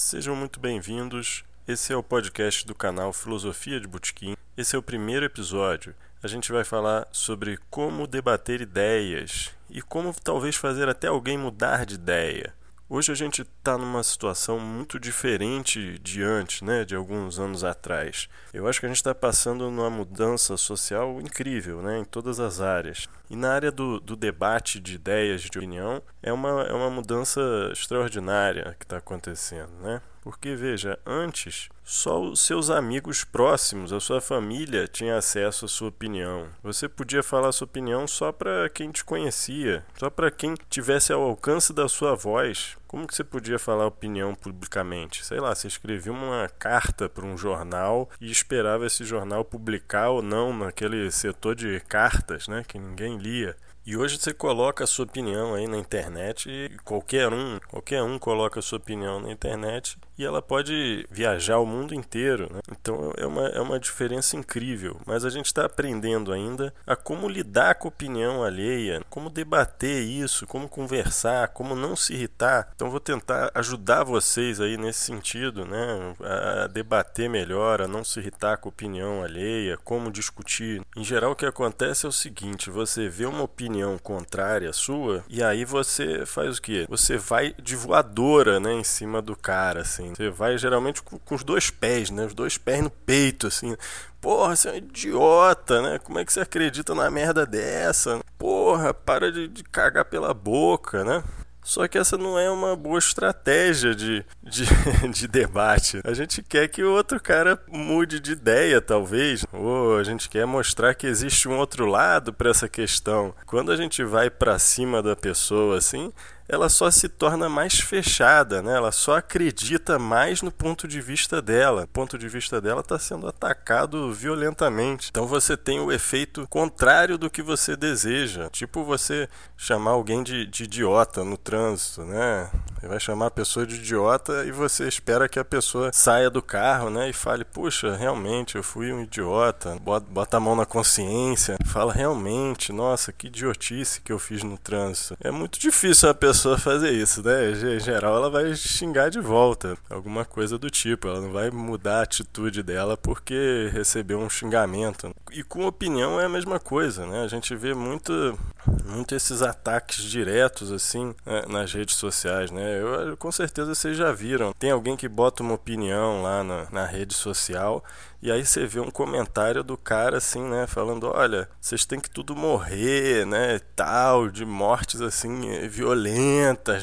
Sejam muito bem-vindos. Esse é o podcast do canal Filosofia de Botequim. Esse é o primeiro episódio. A gente vai falar sobre como debater ideias e como talvez fazer até alguém mudar de ideia. Hoje a gente está numa situação muito diferente de antes, né, de alguns anos atrás. Eu acho que a gente está passando numa mudança social incrível né, em todas as áreas. E na área do, do debate de ideias, de opinião, é uma, é uma mudança extraordinária que está acontecendo. Né? Porque, veja, antes só os seus amigos próximos, a sua família, tinha acesso à sua opinião. Você podia falar sua opinião só para quem te conhecia, só para quem tivesse ao alcance da sua voz. Como que você podia falar opinião publicamente? Sei lá, você escrevia uma carta para um jornal e esperava esse jornal publicar ou não naquele setor de cartas, né, que ninguém lia. E hoje você coloca a sua opinião aí na internet e qualquer um, qualquer um coloca a sua opinião na internet e ela pode viajar o mundo inteiro. Né? Então é uma, é uma diferença incrível. Mas a gente está aprendendo ainda a como lidar com a opinião alheia, como debater isso, como conversar, como não se irritar. Então vou tentar ajudar vocês aí nesse sentido, né? a debater melhor, a não se irritar com a opinião alheia, como discutir. Em geral o que acontece é o seguinte, você vê uma opinião contrária à sua e aí você faz o quê? Você vai de voadora né, em cima do cara, assim assim. Você vai geralmente com, com, os dois pés, né? Os dois pés no peito, assim. Porra, você é um idiota, né? Como é que você acredita na merda dessa? Porra, para de, de cagar pela boca, né? Só que essa não é uma boa estratégia de, de, de, debate. A gente quer que o outro cara mude de ideia, talvez. Ou a gente quer mostrar que existe um outro lado para essa questão. Quando a gente vai para cima da pessoa assim, ela só se torna mais fechada, né? ela só acredita mais no ponto de vista dela. O ponto de vista dela está sendo atacado violentamente. Então você tem o efeito contrário do que você deseja. Tipo você chamar alguém de, de idiota no trânsito, né? Você vai chamar a pessoa de idiota e você espera que a pessoa saia do carro, né? E fale, puxa, realmente eu fui um idiota. Bota, bota a mão na consciência, fala realmente, nossa, que idiotice que eu fiz no trânsito. É muito difícil a pessoa pessoa fazer isso, né? Em geral, ela vai xingar de volta, alguma coisa do tipo. Ela não vai mudar a atitude dela porque recebeu um xingamento. E com opinião é a mesma coisa, né? A gente vê muito, muito esses ataques diretos assim né, nas redes sociais, né? Eu, com certeza vocês já viram. Tem alguém que bota uma opinião lá na, na rede social e aí você vê um comentário do cara assim, né, falando, olha, vocês têm que tudo morrer, né, tal, de mortes assim violentas,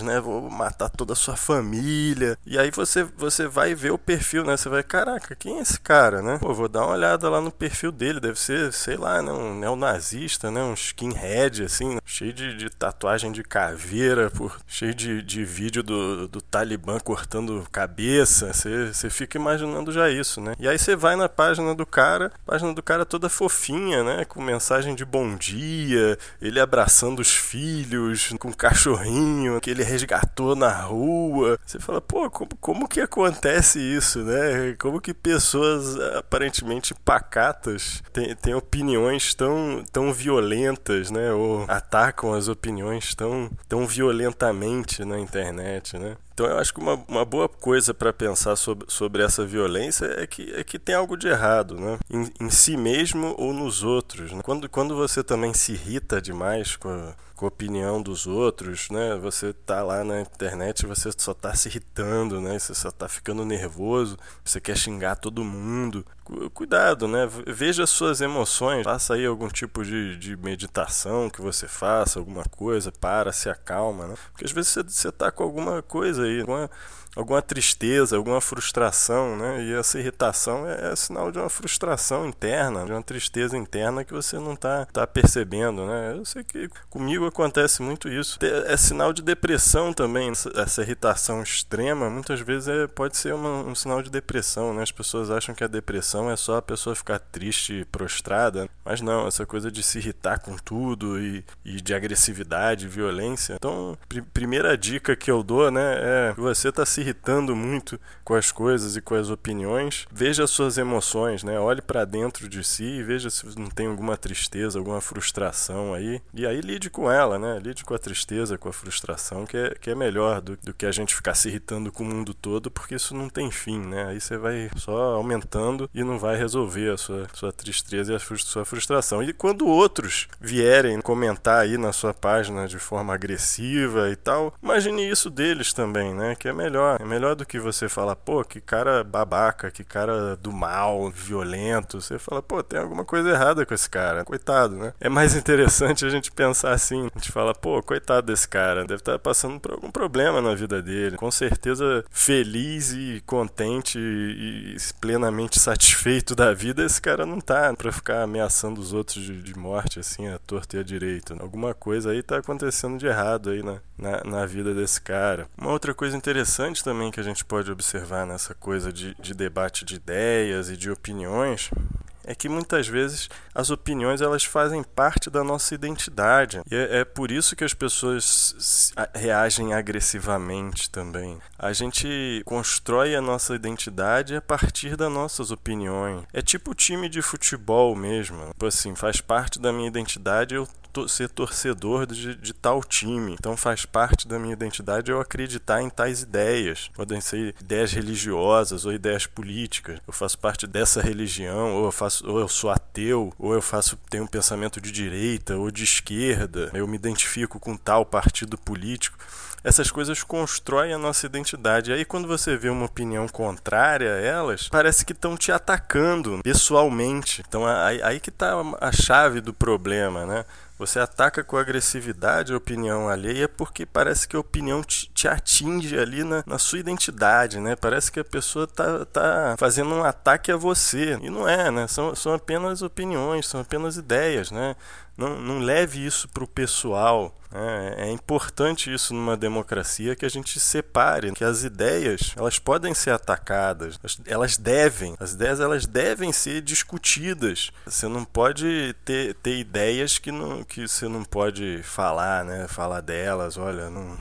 né, vou matar toda a sua família. E aí você você vai ver o perfil, né, você vai, caraca, quem é esse cara, né? Pô, vou dar uma olhada lá no perfil dele, deve ser, sei lá, né, um neonazista, né, um skinhead assim, cheio de, de tatuagem de caveira, por, cheio de, de vídeo do, do Talibã cortando cabeça. Você, você fica imaginando já isso, né? E aí você vai na na página do cara, página do cara toda fofinha, né? Com mensagem de bom dia, ele abraçando os filhos, com cachorrinho que ele resgatou na rua. Você fala, pô, como, como que acontece isso, né? Como que pessoas aparentemente pacatas têm, têm opiniões tão, tão violentas, né? Ou atacam as opiniões tão, tão violentamente na internet, né? Então eu acho que uma, uma boa coisa para pensar sobre, sobre essa violência é que, é que tem algo de errado, né? Em, em si mesmo ou nos outros. Né? Quando, quando você também se irrita demais com com a opinião dos outros, né? Você tá lá na internet você só tá se irritando, né? Você só tá ficando nervoso, você quer xingar todo mundo. Cuidado, né? Veja suas emoções, faça aí algum tipo de, de meditação que você faça, alguma coisa, para, se acalma, né? Porque às vezes você, você tá com alguma coisa aí, alguma alguma tristeza, alguma frustração, né? E essa irritação é, é, sinal de uma frustração interna, de uma tristeza interna que você não está tá percebendo, né? Eu sei que comigo acontece muito isso. É sinal de depressão também, essa irritação extrema, muitas vezes é, pode ser uma, um sinal de depressão, né? As pessoas acham que a depressão é só a pessoa ficar triste prostrada, mas não, essa coisa de se irritar com tudo e, e de agressividade, violência. Então, pr primeira dica que eu dou, né, é que você está se irritando muito com as coisas e com as opiniões, veja as suas emoções, né? Olhe para dentro de si e veja se não tem alguma tristeza, alguma frustração aí. E aí lide com ela, né? Lide com a tristeza, com a frustração, que é, que é melhor do, do que a gente ficar se irritando com o mundo todo, porque isso não tem fim, né? Aí você vai só aumentando e não vai resolver a sua, sua tristeza e a sua frustração. E quando outros vierem comentar aí na sua página de forma agressiva e tal, imagine isso deles também, né? Que é melhor. É melhor do que você falar, pô, que cara babaca, que cara do mal, violento. Você fala, pô, tem alguma coisa errada com esse cara. Coitado, né? É mais interessante a gente pensar assim. A gente fala, pô, coitado desse cara. Deve estar passando por algum problema na vida dele. Com certeza feliz e contente e plenamente satisfeito da vida, esse cara não tá pra ficar ameaçando os outros de, de morte, assim, a torta e a direito. Alguma coisa aí tá acontecendo de errado aí na, na, na, vida desse cara. Uma outra coisa interessante também que a gente pode observar nessa coisa de, de debate de ideias e de opiniões é que muitas vezes as opiniões elas fazem parte da nossa identidade. E é, é, por isso que as pessoas reagem agressivamente também. A gente constrói a nossa identidade a partir das nossas opiniões. É tipo o time de futebol mesmo. Tipo assim, faz parte da minha identidade eu ser torcedor de, de, tal time. Então faz parte da minha identidade eu acreditar em tais ideias. Podem ser ideias religiosas ou ideias políticas. Eu faço parte dessa religião, ou eu faço, ou eu sou ateu, ou eu faço tenho um pensamento de direita ou de esquerda. Eu me identifico com tal partido político essas coisas constroem a nossa identidade. Aí quando você vê uma opinião contrária a elas, parece que estão te atacando pessoalmente. Então aí, aí que está a chave do problema, né? Você ataca com agressividade a opinião alheia porque parece que a opinião te, atinge ali na, na, sua identidade, né? Parece que a pessoa tá, tá fazendo um ataque a você. E não é, né? São, são apenas opiniões, são apenas ideias, né? Não, não leve isso para o pessoal. Né? É importante isso numa democracia que a gente separe que as ideias elas podem ser atacadas, elas devem, as ideias elas devem ser discutidas. Você não pode ter, ter ideias que, não, que você não pode falar, né? Falar delas, olha, não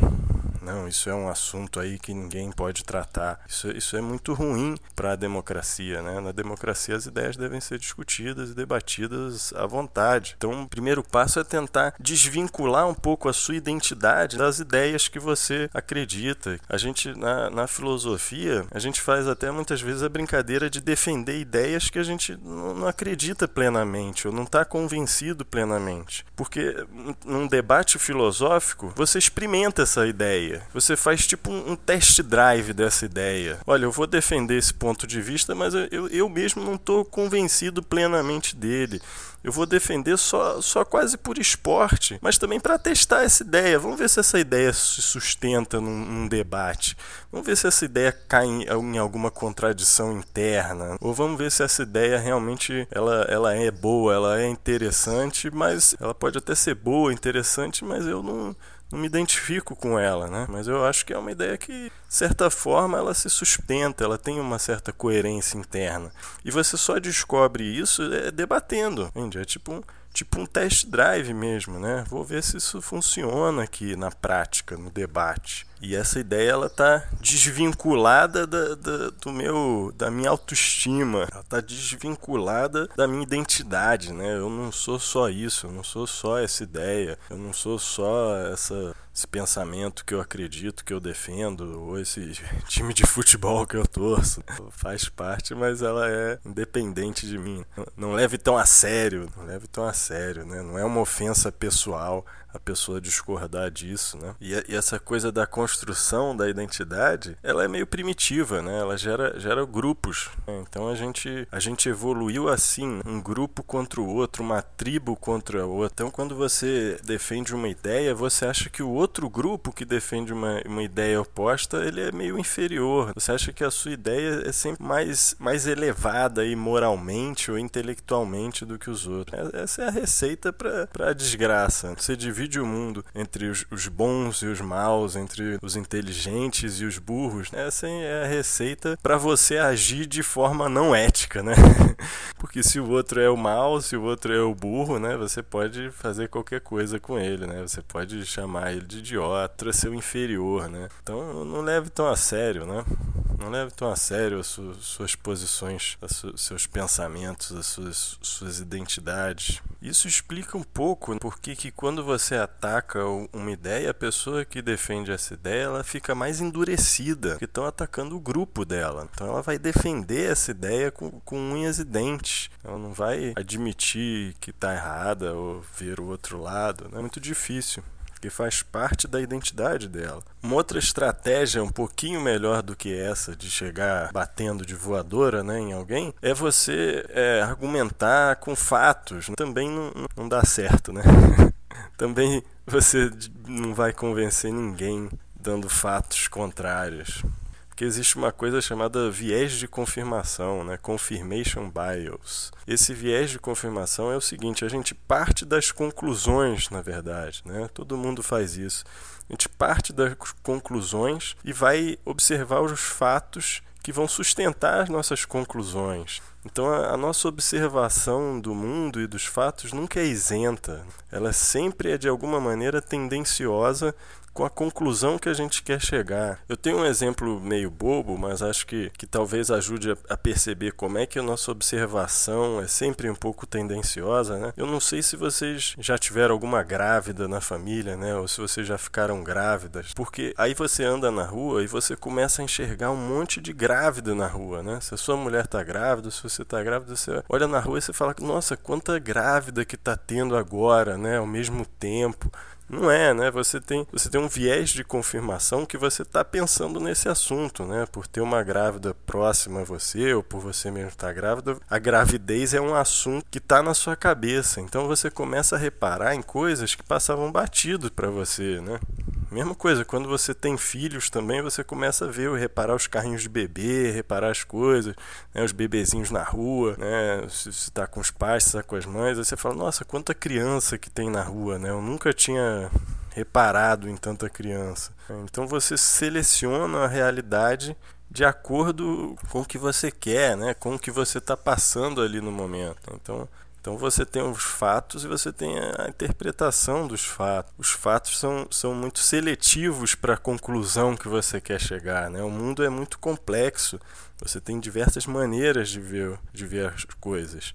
não, isso é um assunto aí que ninguém pode tratar. Isso, isso é muito ruim para a democracia, né? Na democracia as ideias devem ser discutidas e debatidas à vontade. Então, o primeiro passo é tentar desvincular um pouco a sua identidade das ideias que você acredita. A gente, na, na filosofia, a gente faz até muitas vezes a brincadeira de defender ideias que a gente não, não acredita plenamente ou não está convencido plenamente. Porque num debate filosófico, você experimenta essa ideia ideia. Você faz tipo um, um test drive dessa ideia. Olha, eu vou defender esse ponto de vista, mas eu, eu, eu mesmo não estou convencido plenamente dele. Eu vou defender só, só quase por esporte, mas também para testar essa ideia. Vamos ver se essa ideia se sustenta num, num debate. Vamos ver se essa ideia cai em, em, alguma contradição interna. Ou vamos ver se essa ideia realmente ela, ela é boa, ela é interessante, mas ela pode até ser boa, interessante, mas eu não não me identifico com ela, né? Mas eu acho que é uma ideia que, de certa forma, ela se sustenta, ela tem uma certa coerência interna. E você só descobre isso é, debatendo, entende? É tipo um, tipo um test drive mesmo, né? Vou ver se isso funciona aqui na prática, no debate. E essa ideia ela tá desvinculada da, da, do meu da minha autoestima, ela tá desvinculada da minha identidade, né? Eu não sou só isso, eu não sou só essa ideia, eu não sou só essa esse pensamento que eu acredito, que eu defendo, ou esse time de futebol que eu torço. Faz parte, mas ela é independente de mim. Não leve tão a sério, não leve tão a sério, né? Não é uma ofensa pessoal a pessoa discordar disso, né? E, e, essa coisa da construção da identidade, ela é meio primitiva, né? Ela gera, gera grupos. Né? Então a gente, a gente evoluiu assim, um grupo contra o outro, uma tribo contra a outra. Então quando você defende uma ideia, você acha que o outro grupo que defende uma, uma ideia oposta, ele é meio inferior. Você acha que a sua ideia é sempre mais, mais elevada aí moralmente ou intelectualmente do que os outros. Essa é a receita para a desgraça. Você divide divide o mundo entre os, os bons e os maus, entre os inteligentes e os burros. Essa é a receita para você agir de forma não ética, né? Porque se o outro é o mal, se o outro é o burro, né? Você pode fazer qualquer coisa com ele, né? Você pode chamar ele de idiota, seu inferior, né? Então não leve tão a sério, né? Não leve tão a sério as suas, posições, os seus pensamentos, as suas, suas identidades. Isso explica um pouco porque que quando você ataca uma ideia, a pessoa que defende essa ideia ela fica mais endurecida, que estão atacando o grupo dela. Então ela vai defender essa ideia com, com unhas e dentes. Ela não vai admitir que está errada ou ver o outro lado. Né? É muito difícil que faz parte da identidade dela. Uma outra estratégia um pouquinho melhor do que essa de chegar batendo de voadora né, em alguém é você é, argumentar com fatos. Também não, não dá certo, né? Também você não vai convencer ninguém dando fatos contrários que existe uma coisa chamada viés de confirmação, né? confirmation bias. Esse viés de confirmação é o seguinte: a gente parte das conclusões, na verdade, né? todo mundo faz isso. A gente parte das conclusões e vai observar os fatos que vão sustentar as nossas conclusões. Então, a, a, nossa observação do mundo e dos fatos nunca é isenta. Ela sempre é, de alguma maneira, tendenciosa com a conclusão que a gente quer chegar. Eu tenho um exemplo meio bobo, mas acho que, que talvez ajude a, a perceber como é que a nossa observação é sempre um pouco tendenciosa, né? Eu não sei se vocês já tiveram alguma grávida na família, né? Ou se vocês já ficaram grávidas, porque aí você anda na rua e você começa a enxergar um monte de grávida na rua, né? Se a sua mulher tá grávida, se você tá grávida, você olha na rua e você fala, nossa, quanta grávida que tá tendo agora, né? Ao mesmo tempo. Não é, né? Você tem, você tem um viés de confirmação que você está pensando nesse assunto, né? Por ter uma grávida próxima a você ou por você mesmo estar grávida, a gravidez é um assunto que está na sua cabeça. Então você começa a reparar em coisas que passavam batido para você, né? Mesma coisa, quando você tem filhos também, você começa a ver, reparar os carrinhos de bebê, reparar as coisas, né, os bebezinhos na rua, né, se está com os pais, se está com as mães, aí você fala, nossa, quanta criança que tem na rua, né? Eu nunca tinha reparado em tanta criança. Então você seleciona a realidade de acordo com o que você quer, né? com o que você está passando ali no momento. Então, então você tem os fatos e você tem a interpretação dos fatos. Os fatos são, são muito seletivos para a conclusão que você quer chegar. Né? O mundo é muito complexo. Você tem diversas maneiras de ver, de ver as coisas.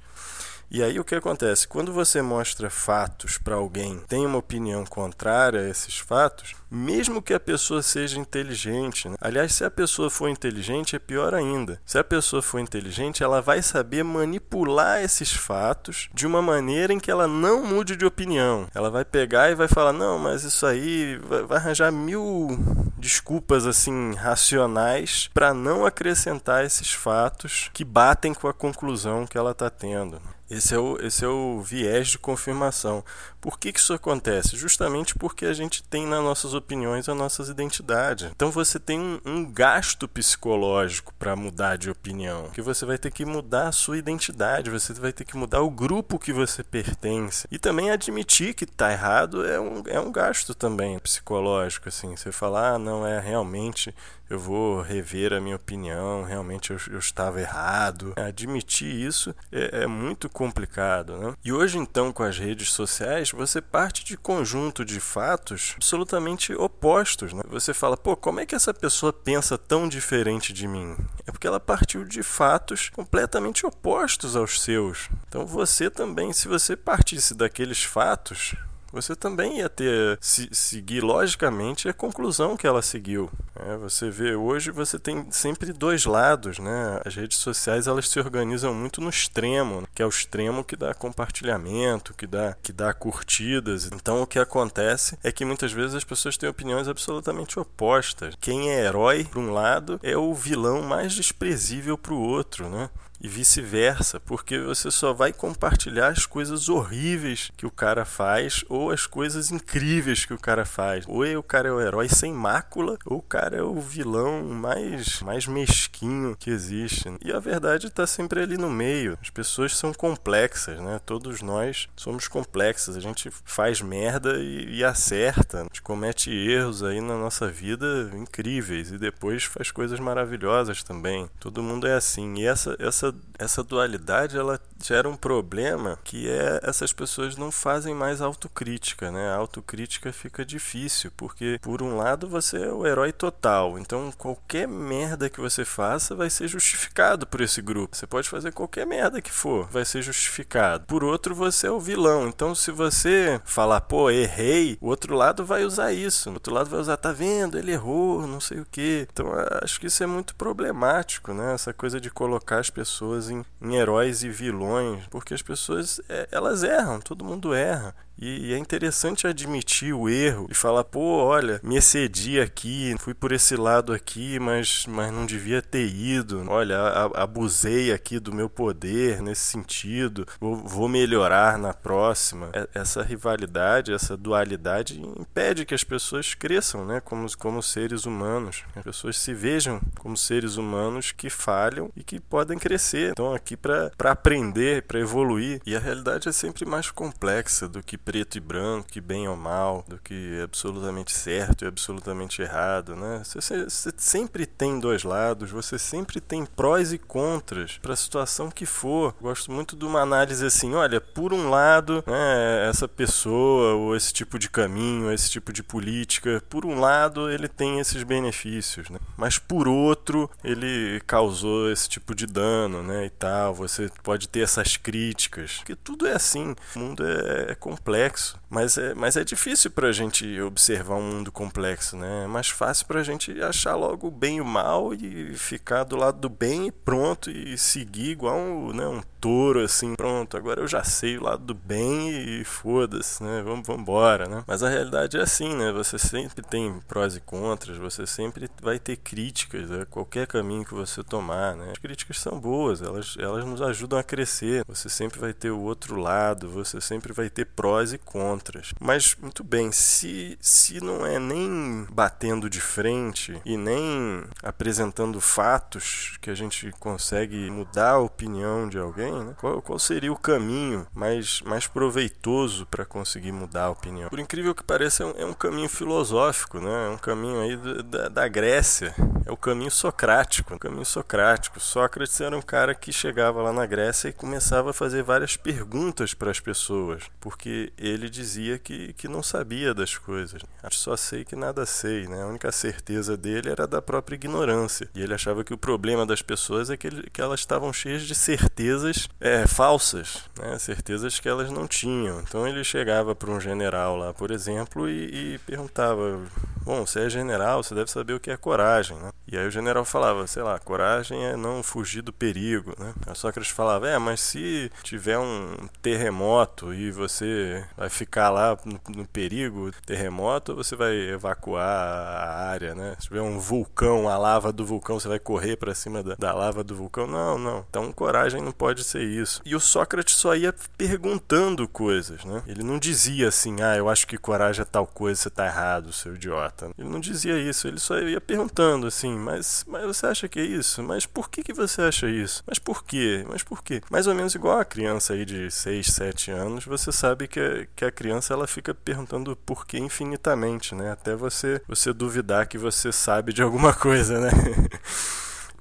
E aí o que acontece? Quando você mostra fatos para alguém, tem uma opinião contrária a esses fatos, mesmo que a pessoa seja inteligente, né? aliás, se a pessoa for inteligente é pior ainda. Se a pessoa for inteligente, ela vai saber manipular esses fatos de uma maneira em que ela não mude de opinião. Ela vai pegar e vai falar: "Não, mas isso aí vai, vai arranjar mil desculpas assim racionais para não acrescentar esses fatos que batem com a conclusão que ela está tendo. Esse é, o, esse é o viés de confirmação. Por que, que isso acontece? Justamente porque a gente tem nas nossas opiniões as nossas identidades. Então você tem um, um gasto psicológico para mudar de opinião, que você vai ter que mudar a sua identidade, você vai ter que mudar o grupo que você pertence. E também admitir que está errado é um, é um gasto também psicológico. Assim. Você falar, ah, não é realmente eu vou rever a minha opinião, realmente eu, eu estava errado. Admitir isso é, é, muito complicado. Né? E hoje, então, com as redes sociais, você parte de conjunto de fatos absolutamente opostos. Né? Você fala, pô, como é que essa pessoa pensa tão diferente de mim? É porque ela partiu de fatos completamente opostos aos seus. Então você também, se você partisse daqueles fatos, você também ia ter se, seguir logicamente a conclusão que ela seguiu. É, você vê hoje você tem sempre dois lados, né? As redes sociais elas se organizam muito no extremo, que é o extremo que dá compartilhamento, que dá que dá curtidas. Então o que acontece é que muitas vezes as pessoas têm opiniões absolutamente opostas. Quem é herói para um lado é o vilão mais desprezível para o outro, né? E vice-versa, porque você só vai compartilhar as coisas horríveis que o cara faz ou as coisas incríveis que o cara faz. Ou o cara é o herói sem mácula, ou o cara é o vilão mais, mais mesquinho que existe. E a verdade está sempre ali no meio. As pessoas são complexas, né? Todos nós somos complexos. A gente faz merda e, e acerta. A gente comete erros aí na nossa vida incríveis e depois faz coisas maravilhosas também. Todo mundo é assim. E essa, essa, essa dualidade ela gera um problema que é essas pessoas não fazem mais autocrítica, né? A autocrítica fica difícil, porque por um lado você é o herói total, então qualquer merda que você faça vai ser justificado por esse grupo. Você pode fazer qualquer merda que for, vai ser justificado. Por outro, você é o vilão. Então se você falar, pô, errei, o outro lado vai usar isso. O outro lado vai usar, tá vendo? Ele errou, não sei o que. Então acho que isso é muito problemático, né? Essa coisa de colocar as pessoas em, em heróis e vilões, porque as pessoas é, elas erram, todo mundo erra. E é interessante admitir o erro e falar, pô, olha, me excedi aqui, fui por esse lado aqui, mas, mas não devia ter ido. Olha, abusei aqui do meu poder nesse sentido, vou, vou melhorar na próxima. Essa rivalidade, essa dualidade impede que as pessoas cresçam, né, como, como seres humanos. As pessoas se vejam como seres humanos que falham e que podem crescer. Estão aqui para aprender, para evoluir. E a realidade é sempre mais complexa do que preto e branco, que bem ou mal, do que absolutamente certo e absolutamente errado, né? Você, você sempre tem dois lados, você sempre tem prós e contras para a situação que for. Gosto muito de uma análise assim, olha, por um lado, né, essa pessoa ou esse tipo de caminho, esse tipo de política, por um lado ele tem esses benefícios, né? Mas por outro, ele causou esse tipo de dano, né, e tal. Você pode ter essas críticas, porque tudo é assim. O mundo é, é complexo complexo, mas é, mas é difícil para a gente observar um mundo complexo, né? É mais fácil para a gente achar logo o bem e o mal e ficar do lado do bem e pronto e seguir igual um, né, um touro assim, pronto, agora eu já sei o lado do bem e foda-se, né? Vamos, embora, né? Mas a realidade é assim, né? Você sempre tem prós e contras, você sempre vai ter críticas a né? qualquer caminho que você tomar, né? As críticas são boas, elas, elas nos ajudam a crescer. Você sempre vai ter o outro lado, você sempre vai ter prós e contras. Mas muito bem, se se não é nem batendo de frente e nem apresentando fatos que a gente consegue mudar a opinião de alguém né? Qual, qual seria o caminho mais, mais proveitoso para conseguir mudar a opinião? Por incrível que pareça, é um, é um caminho filosófico, né? É um caminho aí da, da Grécia. É o caminho socrático. O caminho socrático. Sócrates era um cara que chegava lá na Grécia e começava a fazer várias perguntas para as pessoas, porque ele dizia que, que não sabia das coisas. Só sei que nada sei, né? A única certeza dele era da própria ignorância. E ele achava que o problema das pessoas é que, ele, que elas estavam cheias de certezas é, falsas, né? certezas que elas não tinham. Então ele chegava para um general lá, por exemplo, e, e, perguntava: Bom, você é general, você deve saber o que é coragem. Né? E aí o general falava: Sei lá, coragem é não fugir do perigo. Né? A Sócrates falava: É, mas se tiver um terremoto e você vai ficar lá no, perigo, terremoto, você vai evacuar a área. Né? Se tiver um vulcão, a lava do vulcão, você vai correr para cima da, da lava do vulcão? Não, não. Então coragem não pode ser isso. E o Sócrates só ia perguntando coisas, né? Ele não dizia assim, ah, eu acho que coragem é tal coisa, você tá errado, seu idiota. Ele não dizia isso, ele só ia perguntando assim, mas, mas você acha que é isso? Mas por que, que você acha isso? Mas por quê? Mas por quê? Mais ou menos igual a criança aí de 6, 7 anos, você sabe que que a criança ela fica perguntando por que infinitamente, né? Até você, você duvidar que você sabe de alguma coisa, né?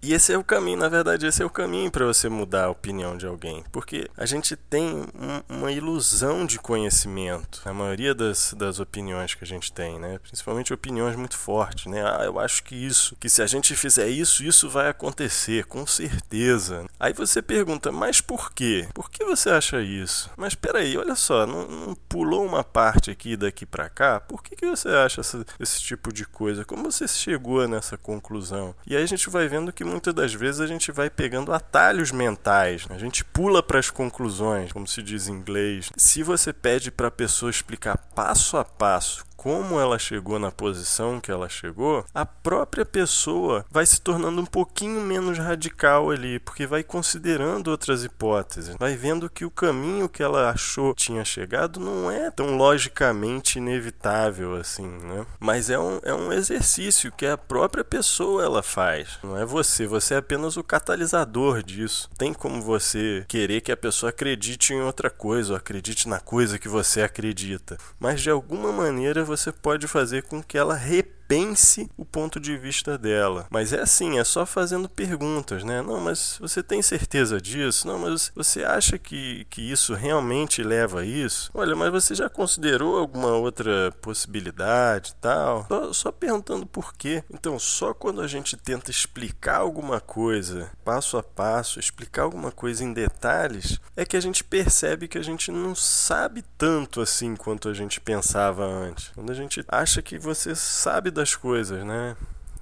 E esse é o caminho, na verdade, esse é o caminho para você mudar a opinião de alguém. Porque a gente tem um, uma ilusão de conhecimento, a maioria das, das opiniões que a gente tem, né? Principalmente opiniões muito fortes, né? Ah, eu acho que isso, que se a gente fizer isso, isso vai acontecer, com certeza. Aí você pergunta, mas por quê? Por que você acha isso? Mas peraí, olha só, não, não pulou uma parte aqui daqui para cá? Por que, que você acha essa, esse tipo de coisa? Como você chegou nessa conclusão? E aí a gente vai vendo que muitas das vezes a gente vai pegando atalhos mentais, né? a gente pula para as conclusões, como se diz em inglês. Se você pede para a pessoa explicar passo a passo como ela chegou na posição que ela chegou, a própria pessoa vai se tornando um pouquinho menos radical ali, porque vai considerando outras hipóteses, vai vendo que o caminho que ela achou tinha chegado não é tão logicamente inevitável assim, né? Mas é um, é um exercício que a própria pessoa ela faz, não é você, você é apenas o catalisador disso. Tem como você querer que a pessoa acredite em outra coisa, ou acredite na coisa que você acredita, mas de alguma maneira você pode fazer com que ela repita pense o ponto de vista dela. Mas é assim, é só fazendo perguntas, né? Não, mas você tem certeza disso? Não, mas você acha que, que isso realmente leva a isso? Olha, mas você já considerou alguma outra possibilidade tal? Só, só perguntando por quê. Então, só quando a gente tenta explicar alguma coisa passo a passo, explicar alguma coisa em detalhes, é que a gente percebe que a gente não sabe tanto assim quanto a gente pensava antes. Quando a gente acha que você sabe das coisas, né?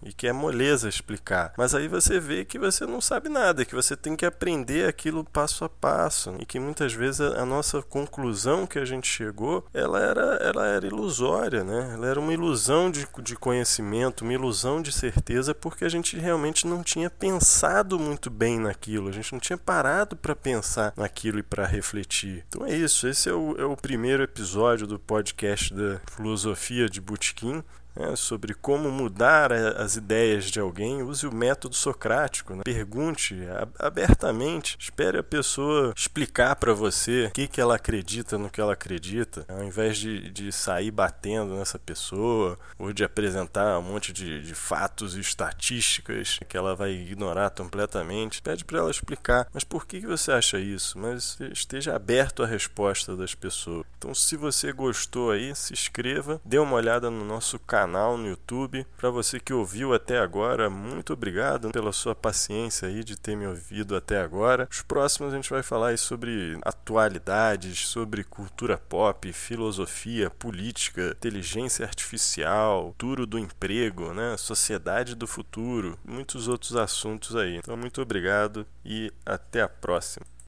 e que é moleza explicar. Mas aí você vê que você não sabe nada, que você tem que aprender aquilo passo a passo e que muitas vezes a nossa conclusão que a gente chegou, ela era, ela era ilusória, né? Ela era uma ilusão de, de conhecimento, uma ilusão de certeza, porque a gente realmente não tinha pensado muito bem naquilo, a gente não tinha parado para pensar naquilo e para refletir. Então é isso, esse é o, é o primeiro episódio do podcast da filosofia de Butkin né, sobre como mudar as ideias de alguém, use o método socrático. Né? Pergunte abertamente, espere a pessoa explicar para você o que, que ela acredita no que ela acredita, ao invés de, de sair batendo nessa pessoa ou de apresentar um monte de, de fatos e estatísticas que ela vai ignorar completamente. Pede para ela explicar, mas por que, que você acha isso? Mas esteja aberto à resposta das pessoas. Então, se você gostou aí, se inscreva, dê uma olhada no nosso canal canal no YouTube. Para você que ouviu até agora, muito obrigado pela sua paciência aí de ter me ouvido até agora. Os próximos a gente vai falar sobre atualidades, sobre cultura pop, filosofia, política, inteligência artificial, futuro do emprego, né? sociedade do futuro, muitos outros assuntos aí. Então muito obrigado e até a próxima.